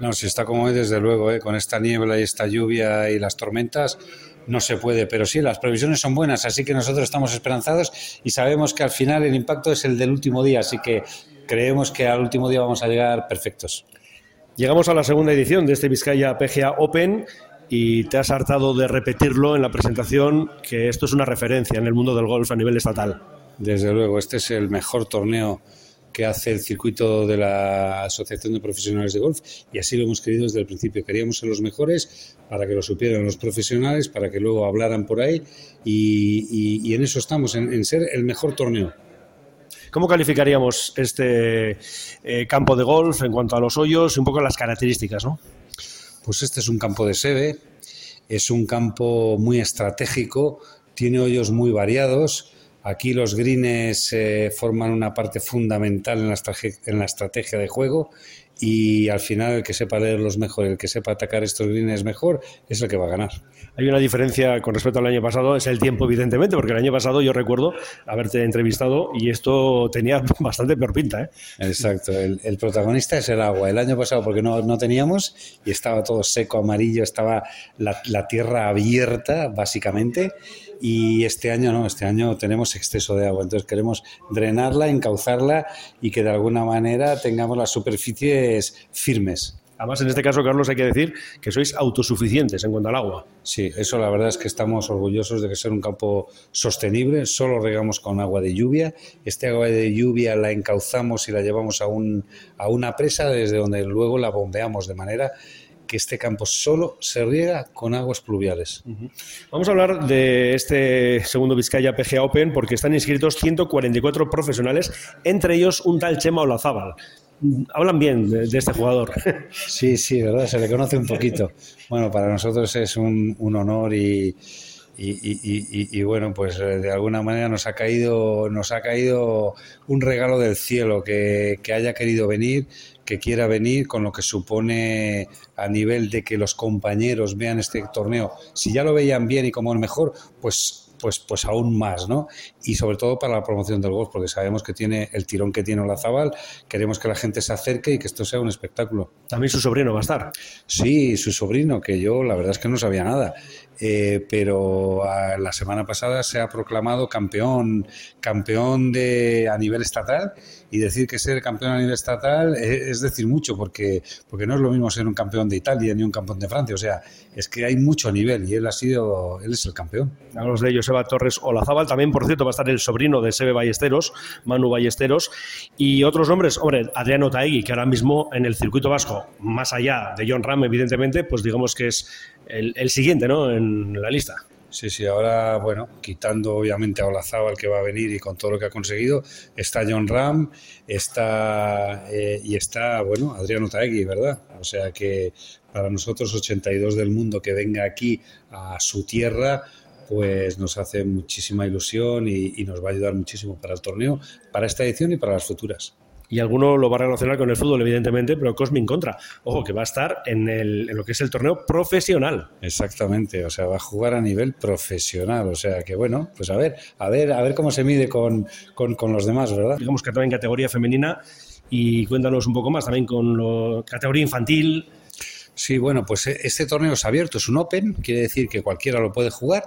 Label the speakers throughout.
Speaker 1: No, si está como hoy, desde luego, ¿eh? con esta niebla y esta lluvia y las tormentas, no se puede. Pero sí, las previsiones son buenas, así que nosotros estamos esperanzados y sabemos que al final el impacto es el del último día, así que creemos que al último día vamos a llegar perfectos.
Speaker 2: Llegamos a la segunda edición de este Vizcaya PGA Open y te has hartado de repetirlo en la presentación que esto es una referencia en el mundo del golf a nivel estatal.
Speaker 1: Desde luego, este es el mejor torneo que hace el circuito de la Asociación de Profesionales de Golf y así lo hemos querido desde el principio. Queríamos ser los mejores para que lo supieran los profesionales, para que luego hablaran por ahí y, en eso estamos, en, ser el mejor torneo.
Speaker 2: ¿Cómo calificaríamos este eh, campo de golf en cuanto a los hoyos y un poco las características? ¿no?
Speaker 1: Pues este es un campo de sebe, es un campo muy estratégico, tiene hoyos muy variados Aquí los greens eh, forman una parte fundamental en la, en la, estrategia de juego y al final el que sepa leerlos mejor, el que sepa atacar estos greens mejor, es el que va a ganar.
Speaker 2: Hay una diferencia con respecto al año pasado, es el tiempo evidentemente, porque el año pasado yo recuerdo haberte entrevistado y esto tenía bastante peor pinta. ¿eh?
Speaker 1: Exacto, el, protagonista es el agua. El año pasado porque no, no teníamos y estaba todo seco, amarillo, estaba la, la tierra abierta básicamente y este año no, este año tenemos exceso de agua, entonces queremos drenarla, encauzarla y que de alguna manera tengamos las superficies firmes.
Speaker 2: Además, en este caso, Carlos, hay que decir que sois autosuficientes en cuanto al agua.
Speaker 1: Sí, eso la verdad es que estamos orgullosos de que sea un campo sostenible. Solo regamos con agua de lluvia. Este agua de lluvia la encauzamos y la llevamos a, un, a una presa desde donde luego la bombeamos de manera que este campo solo se riega con aguas pluviales.
Speaker 2: Vamos a hablar de este segundo Vizcaya PGA Open porque están inscritos 144 profesionales, entre ellos un tal Chema Olazábal. Hablan bien de, este jugador.
Speaker 1: Sí, sí, verdad, se le conoce un poquito. Bueno, para nosotros es un, honor y, y, bueno, pues eh, de alguna manera nos ha caído, nos ha caído un regalo del cielo que, que haya querido venir, que quiera venir, con lo que supone a nivel de que los compañeros vean este torneo. Si ya lo veían bien y como el mejor, pues pues, pues aún más, ¿no? Y sobre todo para la promoción del golf, porque sabemos que tiene el tirón que tiene Olazabal, queremos que la gente se acerque y que esto sea un espectáculo.
Speaker 2: También su sobrino va a estar.
Speaker 1: Sí, su sobrino, que yo la verdad es que no sabía nada. Eh, pero la semana pasada se ha proclamado campeón, campeón de, a nivel estatal y decir que ser campeón a nivel estatal es, decir mucho porque, porque no es lo mismo ser un campeón de Italia ni un campeón de Francia, o sea, es que hay mucho nivel y él ha sido, él es el campeón.
Speaker 2: Hablamos de Joseba Torres Olazábal, también por cierto va a estar el sobrino de Sebe Ballesteros, Manu Ballesteros, y otros nombres, hombre, Adriano Taegui, que ahora mismo en el circuito vasco, más allá de John Ram, evidentemente, pues digamos que es el, el siguiente, ¿no? En la lista.
Speaker 1: Sí, sí, ahora, bueno, quitando obviamente a Olazábal que va a venir y con todo lo que ha conseguido, está John Ram, está eh, y está, bueno, Adriano Taegui, ¿verdad? O sea que para nosotros 82 del mundo que venga aquí a su tierra, pues nos hace muchísima ilusión y, y nos va a ayudar muchísimo para el torneo, para esta edición y para las futuras
Speaker 2: y alguno lo va a relacionar con el fútbol, evidentemente, pero Cosmin contra. Ojo, que va a estar en, el, en lo que es el torneo profesional.
Speaker 1: Exactamente, o sea, va a jugar a nivel profesional. O sea, que bueno, pues a ver, a ver, a ver cómo se mide con, con, los demás, ¿verdad?
Speaker 2: Digamos que también categoría femenina y cuéntanos un poco más también con la categoría infantil.
Speaker 1: Sí, bueno, pues e, este torneo es abierto, es un Open, quiere decir que cualquiera lo puede jugar.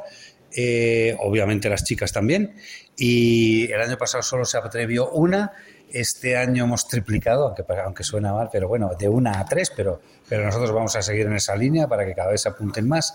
Speaker 1: Eh, obviamente las chicas también. Y el año pasado solo se atrevió una este año hemos triplicado, aunque, suena mal, pero bueno, de una a tres, pero, nosotros vamos a seguir en esa línea para que cada vez se apunten más.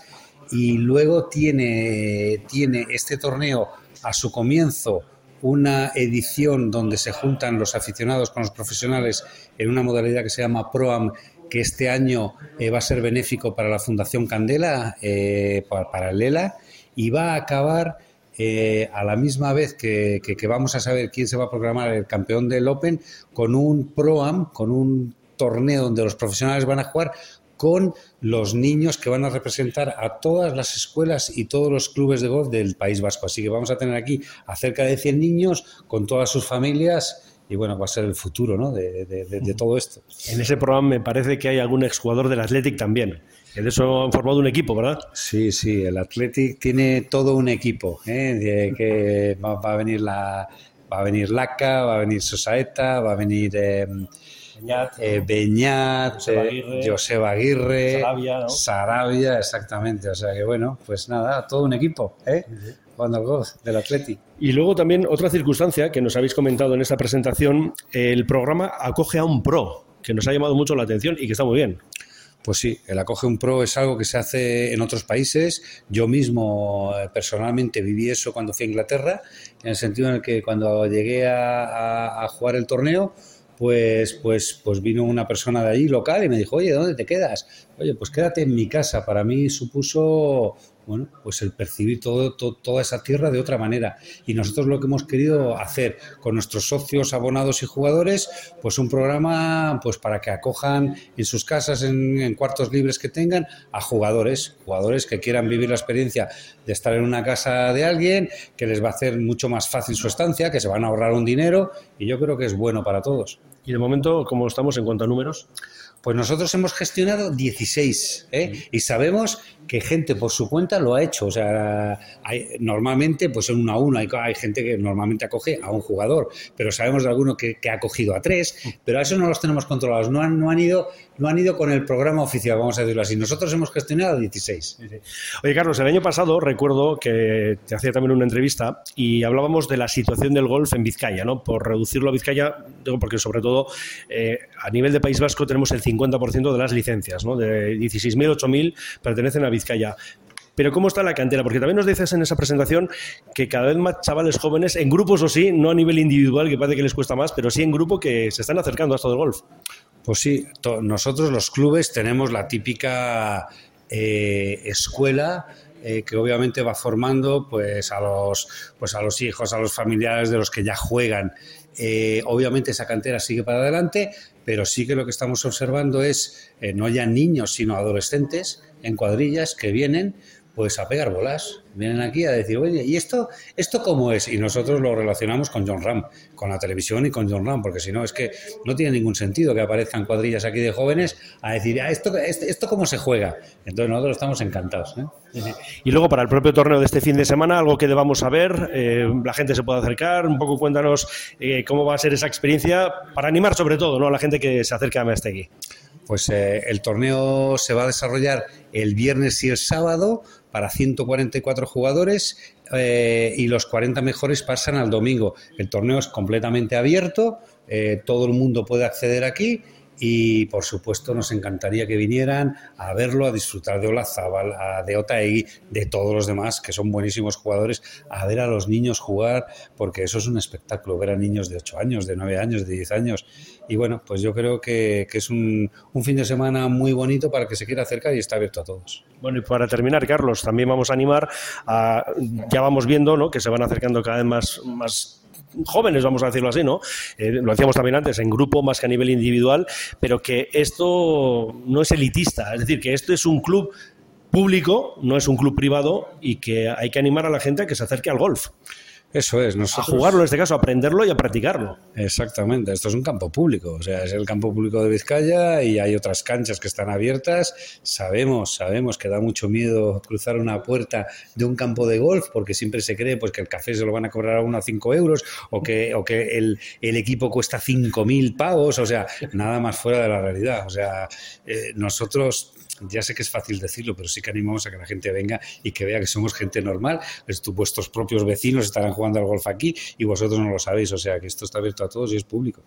Speaker 1: Y luego tiene, tiene este torneo a su comienzo una edición donde se juntan los aficionados con los profesionales en una modalidad que se llama ProAm, que este año eh, va a ser benéfico para la Fundación Candela, eh, para, para Lela, y va a acabar eh, a la misma vez que, vamos a saber quién se va a programar el campeón del Open, con un Pro-Am, con un torneo donde los profesionales van a jugar con los niños que van a representar a todas las escuelas y todos los clubes de golf del País Vasco. Así que vamos a tener aquí a cerca de 100 niños con todas sus familias y bueno, va a ser el futuro ¿no? de, de todo esto.
Speaker 2: En ese programa me parece que hay algún exjugador del Athletic también. De eso han formado un equipo, ¿verdad?
Speaker 1: Sí, sí, el Athletic tiene todo un equipo, ¿eh? que va, a venir la va a venir Laca, va a venir Sosaeta, va a venir em, Beñat, Joseba Aguirre,
Speaker 2: Sarabia,
Speaker 1: Sarabia, exactamente. O sea que bueno, pues nada, todo un equipo, ¿eh? Al golf del Atleti.
Speaker 2: Y luego también otra circunstancia que nos habéis comentado en esta presentación, el programa acoge a un pro, que nos ha llamado mucho la atención y que está muy bien.
Speaker 1: Pues sí, el acoge un pro es algo que se hace en otros países. Yo mismo eh, personalmente viví eso cuando fui a Inglaterra, en el sentido en el que cuando llegué a, a jugar el torneo, pues, pues, pues vino una persona de allí local y me dijo, oye, ¿dónde te quedas? Oye, pues quédate en mi casa. Para mí supuso bueno, pues el percibir todo, toda esa tierra de otra manera. Y nosotros lo que hemos querido hacer con nuestros socios, abonados y jugadores, pues un programa pues para que acojan en sus casas, en, cuartos libres que tengan, a jugadores, jugadores que quieran vivir la experiencia de estar en una casa de alguien, que les va a hacer mucho más fácil su estancia, que se van a ahorrar un dinero, y yo creo que es bueno para todos.
Speaker 2: Y de momento, ¿cómo estamos en cuanto a números?
Speaker 1: Pues nosotros hemos gestionado 16 ¿eh? y sabemos que gente por su cuenta lo ha hecho. O sea, hay, normalmente, pues en uno a uno, hay, hay, gente que normalmente acoge a un jugador, pero sabemos de alguno que, ha acogido a tres, pero a eso no los tenemos controlados. No han, no han, ido, no han ido con el programa oficial, vamos a decirlo así. Nosotros hemos gestionado 16.
Speaker 2: Oye, Carlos, el año pasado recuerdo que te hacía también una entrevista y hablábamos de la situación del golf en Vizcaya, ¿no? Por reducirlo a Vizcaya, porque sobre todo eh, a nivel de País Vasco tenemos el 50% de las licencias, ¿no? De 16.000, 8.000 pertenecen a Vizcaya. Pero ¿cómo está la cantera? Porque también nos dices en esa presentación que cada vez más chavales jóvenes, en grupos o sí, no a nivel individual, que parece que les cuesta más, pero sí en grupo que se están acercando a esto del golf.
Speaker 1: Pues sí, nosotros los clubes tenemos la típica eh, escuela eh, que obviamente va formando pues a los pues a los hijos, a los familiares de los que ya juegan. Eh, obviamente esa cantera sigue para adelante, pero sí que lo que estamos observando es eh, no ya niños, sino adolescentes en cuadrillas que vienen pues a pegar bolas. Vienen aquí a decir, oye, ¿y esto, esto cómo es? Y nosotros lo relacionamos con John Ram, con la televisión y con John Ram, porque si no, es que no tiene ningún sentido que aparezcan cuadrillas aquí de jóvenes a decir, ah, ¿esto, esto, cómo se juega? Entonces nosotros estamos encantados. ¿eh?
Speaker 2: Y luego para el propio torneo de este fin de semana, algo que debamos saber, eh, la gente se puede acercar, un poco cuéntanos eh, cómo va a ser esa experiencia, para animar sobre todo ¿no? a la gente que se acerque a Mestegui.
Speaker 1: Pues el torneo se va a desarrollar el viernes y el sábado para 144 jugadores eh, y los 40 mejores pasan al domingo. El torneo es completamente abierto, eh, todo el mundo puede acceder aquí y por supuesto nos encantaría que vinieran a verlo, a disfrutar de Olazábal, de Otaegui, de todos los demás que son buenísimos jugadores, a ver a los niños jugar, porque eso es un espectáculo, ver a niños de 8 años, de 9 años, de 10 años. Y bueno, pues yo creo que, es un, fin de semana muy bonito para que se quiera acercar y está abierto a todos.
Speaker 2: Bueno, y para terminar, Carlos, también vamos a animar ya vamos viendo ¿no? que se van acercando cada vez más jóvenes, vamos a decirlo así, ¿no? Eh, lo hacíamos también antes, en grupo más que a nivel individual, pero que esto no es elitista, es decir, que esto es un club público, no es un club privado y que hay que animar a la gente a que se acerque al golf.
Speaker 1: Eso es,
Speaker 2: a jugarlo en este caso, a aprenderlo y a practicarlo.
Speaker 1: Exactamente, esto es un campo público, o sea, es el campo público de Vizcaya y hay otras canchas que están abiertas. Sabemos, sabemos que da mucho miedo cruzar una puerta de un campo de golf porque siempre se cree pues que el café se lo van a cobrar a uno a 5 euros o que, o que el, equipo cuesta 5.000 pavos, o sea, nada más fuera de la realidad. O sea, eh, nosotros ya sé que es fácil decirlo, pero sí que animamos a que la gente venga y que vea que somos gente normal. vuestros propios vecinos estarán jugando al golf aquí y vosotros no lo sabéis. O sea que esto está abierto a todos y es público.